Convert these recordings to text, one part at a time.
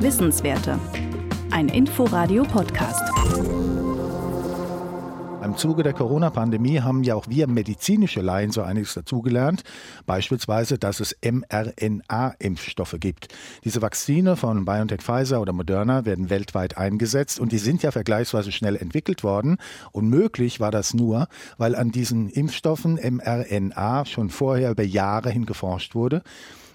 Wissenswerte. Ein Inforadio-Podcast. Im Zuge der Corona-Pandemie haben ja auch wir medizinische Laien so einiges dazugelernt. Beispielsweise, dass es mRNA-Impfstoffe gibt. Diese Vakzine von BioNTech, Pfizer oder Moderna werden weltweit eingesetzt und die sind ja vergleichsweise schnell entwickelt worden. Und möglich war das nur, weil an diesen Impfstoffen mRNA schon vorher über Jahre hin geforscht wurde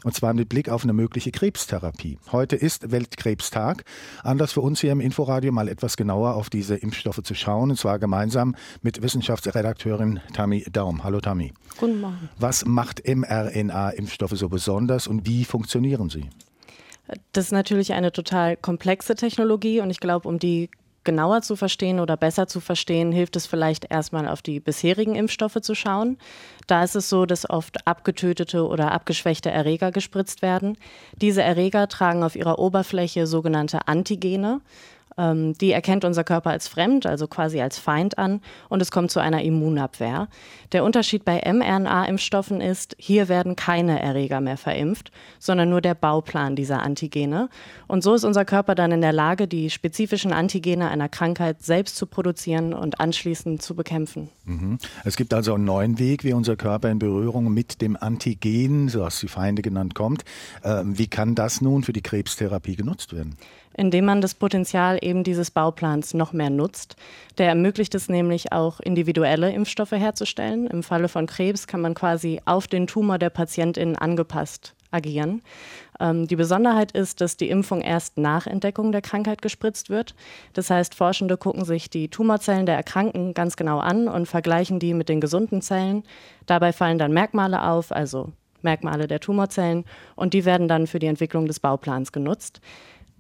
und zwar mit Blick auf eine mögliche Krebstherapie. Heute ist Weltkrebstag. Anlass für uns hier im Inforadio mal etwas genauer auf diese Impfstoffe zu schauen, und zwar gemeinsam mit Wissenschaftsredakteurin Tammy Daum. Hallo Tammy. Guten Morgen. Was macht mRNA-Impfstoffe so besonders und wie funktionieren sie? Das ist natürlich eine total komplexe Technologie und ich glaube, um die genauer zu verstehen oder besser zu verstehen, hilft es vielleicht erstmal auf die bisherigen Impfstoffe zu schauen. Da ist es so, dass oft abgetötete oder abgeschwächte Erreger gespritzt werden. Diese Erreger tragen auf ihrer Oberfläche sogenannte Antigene. Ähm, die erkennt unser Körper als fremd, also quasi als Feind an und es kommt zu einer Immunabwehr. Der Unterschied bei mRNA-Impfstoffen ist, hier werden keine Erreger mehr verimpft, sondern nur der Bauplan dieser Antigene. Und so ist unser Körper dann in der Lage, die spezifischen Antigene einer Krankheit selbst zu produzieren und anschließend zu bekämpfen. Mhm. Es gibt also einen neuen Weg, wie unser Körper in Berührung mit dem Antigen, so was die Feinde genannt, kommt. Ähm, wie kann das nun für die Krebstherapie genutzt werden? Indem man das Potenzial eben dieses Bauplans noch mehr nutzt. Der ermöglicht es nämlich auch, individuelle Impfstoffe herzustellen. Im Falle von Krebs kann man quasi auf den Tumor der Patientin angepasst agieren. Ähm, die Besonderheit ist, dass die Impfung erst nach Entdeckung der Krankheit gespritzt wird. Das heißt, Forschende gucken sich die Tumorzellen der Erkrankten ganz genau an und vergleichen die mit den gesunden Zellen. Dabei fallen dann Merkmale auf, also Merkmale der Tumorzellen, und die werden dann für die Entwicklung des Bauplans genutzt.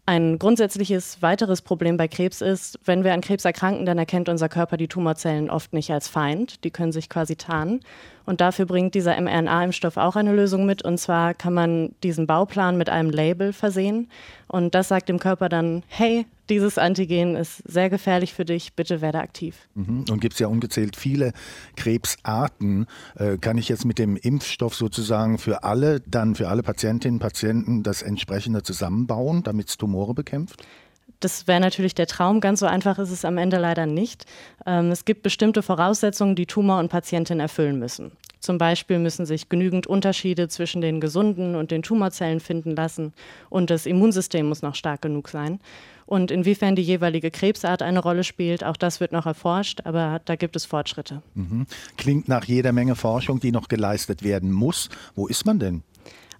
Ein grundsätzliches weiteres Problem bei Krebs ist, wenn wir an Krebs erkranken, dann erkennt unser Körper die Tumorzellen oft nicht als Feind. Die können sich quasi tarnen. Und dafür bringt dieser mRNA-Impfstoff auch eine Lösung mit. Und zwar kann man diesen Bauplan mit einem Label versehen. Und das sagt dem Körper dann, hey, dieses Antigen ist sehr gefährlich für dich, bitte werde aktiv. Mhm. Und gibt es ja ungezählt viele Krebsarten. Äh, kann ich jetzt mit dem Impfstoff sozusagen für alle, dann für alle Patientinnen und Patienten das entsprechende zusammenbauen, damit es Tumore bekämpft? Das wäre natürlich der Traum. Ganz so einfach ist es am Ende leider nicht. Ähm, es gibt bestimmte Voraussetzungen, die Tumor und Patientin erfüllen müssen. Zum Beispiel müssen sich genügend Unterschiede zwischen den gesunden und den Tumorzellen finden lassen und das Immunsystem muss noch stark genug sein. Und inwiefern die jeweilige Krebsart eine Rolle spielt, auch das wird noch erforscht, aber da gibt es Fortschritte. Mhm. Klingt nach jeder Menge Forschung, die noch geleistet werden muss. Wo ist man denn?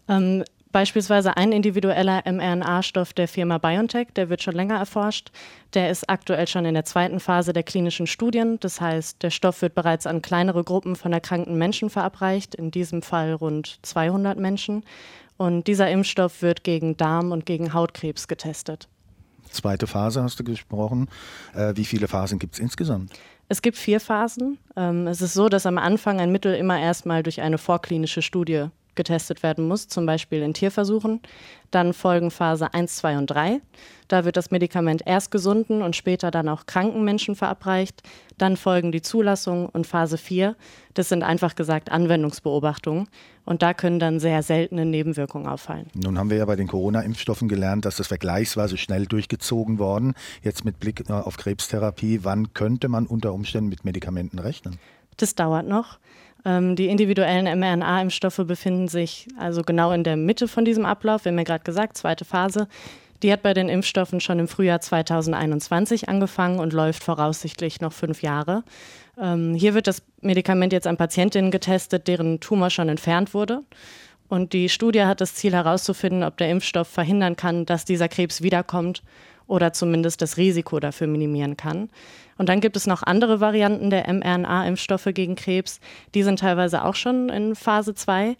Ähm, Beispielsweise ein individueller mRNA-Stoff der Firma BioNTech, der wird schon länger erforscht. Der ist aktuell schon in der zweiten Phase der klinischen Studien. Das heißt, der Stoff wird bereits an kleinere Gruppen von erkrankten Menschen verabreicht, in diesem Fall rund 200 Menschen. Und dieser Impfstoff wird gegen Darm- und gegen Hautkrebs getestet. Zweite Phase hast du gesprochen. Äh, wie viele Phasen gibt es insgesamt? Es gibt vier Phasen. Ähm, es ist so, dass am Anfang ein Mittel immer erstmal durch eine vorklinische Studie getestet werden muss, zum Beispiel in Tierversuchen. Dann folgen Phase 1, 2 und 3. Da wird das Medikament erst gesunden und später dann auch kranken Menschen verabreicht. Dann folgen die Zulassung und Phase 4. Das sind einfach gesagt Anwendungsbeobachtungen. Und da können dann sehr seltene Nebenwirkungen auffallen. Nun haben wir ja bei den Corona-Impfstoffen gelernt, dass das vergleichsweise schnell durchgezogen worden. Jetzt mit Blick auf Krebstherapie, wann könnte man unter Umständen mit Medikamenten rechnen? Das dauert noch. Ähm, die individuellen mRNA-Impfstoffe befinden sich also genau in der Mitte von diesem Ablauf. Wir haben ja gerade gesagt, zweite Phase. Die hat bei den Impfstoffen schon im Frühjahr 2021 angefangen und läuft voraussichtlich noch fünf Jahre. Ähm, hier wird das Medikament jetzt an Patientinnen getestet, deren Tumor schon entfernt wurde. Und die Studie hat das Ziel herauszufinden, ob der Impfstoff verhindern kann, dass dieser Krebs wiederkommt oder zumindest das Risiko dafür minimieren kann. Und dann gibt es noch andere Varianten der mRNA-Impfstoffe gegen Krebs. Die sind teilweise auch schon in Phase 2.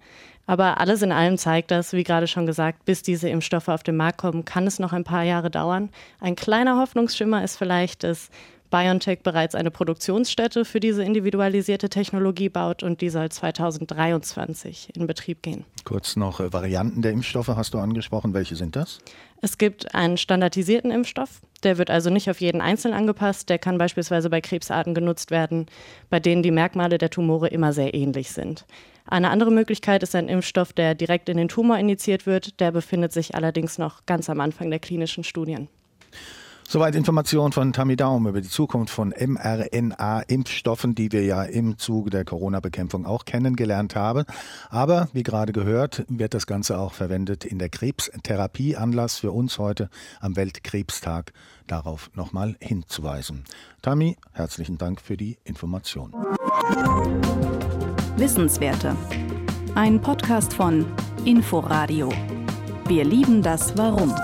Aber alles in allem zeigt das, wie gerade schon gesagt, bis diese Impfstoffe auf den Markt kommen, kann es noch ein paar Jahre dauern. Ein kleiner Hoffnungsschimmer ist vielleicht, dass BioNTech bereits eine Produktionsstätte für diese individualisierte Technologie baut und die soll 2023 in Betrieb gehen. Kurz noch äh, Varianten der Impfstoffe hast du angesprochen. Welche sind das? Es gibt einen standardisierten Impfstoff. Der wird also nicht auf jeden Einzelnen angepasst. Der kann beispielsweise bei Krebsarten genutzt werden, bei denen die Merkmale der Tumore immer sehr ähnlich sind. Eine andere Möglichkeit ist ein Impfstoff, der direkt in den Tumor injiziert wird. Der befindet sich allerdings noch ganz am Anfang der klinischen Studien. Soweit Informationen von Tammy Daum über die Zukunft von mRNA-Impfstoffen, die wir ja im Zuge der Corona-Bekämpfung auch kennengelernt haben. Aber wie gerade gehört, wird das Ganze auch verwendet in der Krebstherapie. Anlass für uns heute am Weltkrebstag darauf nochmal hinzuweisen. Tammy, herzlichen Dank für die Information. Wissenswerte. Ein Podcast von Inforadio. Wir lieben das Warum.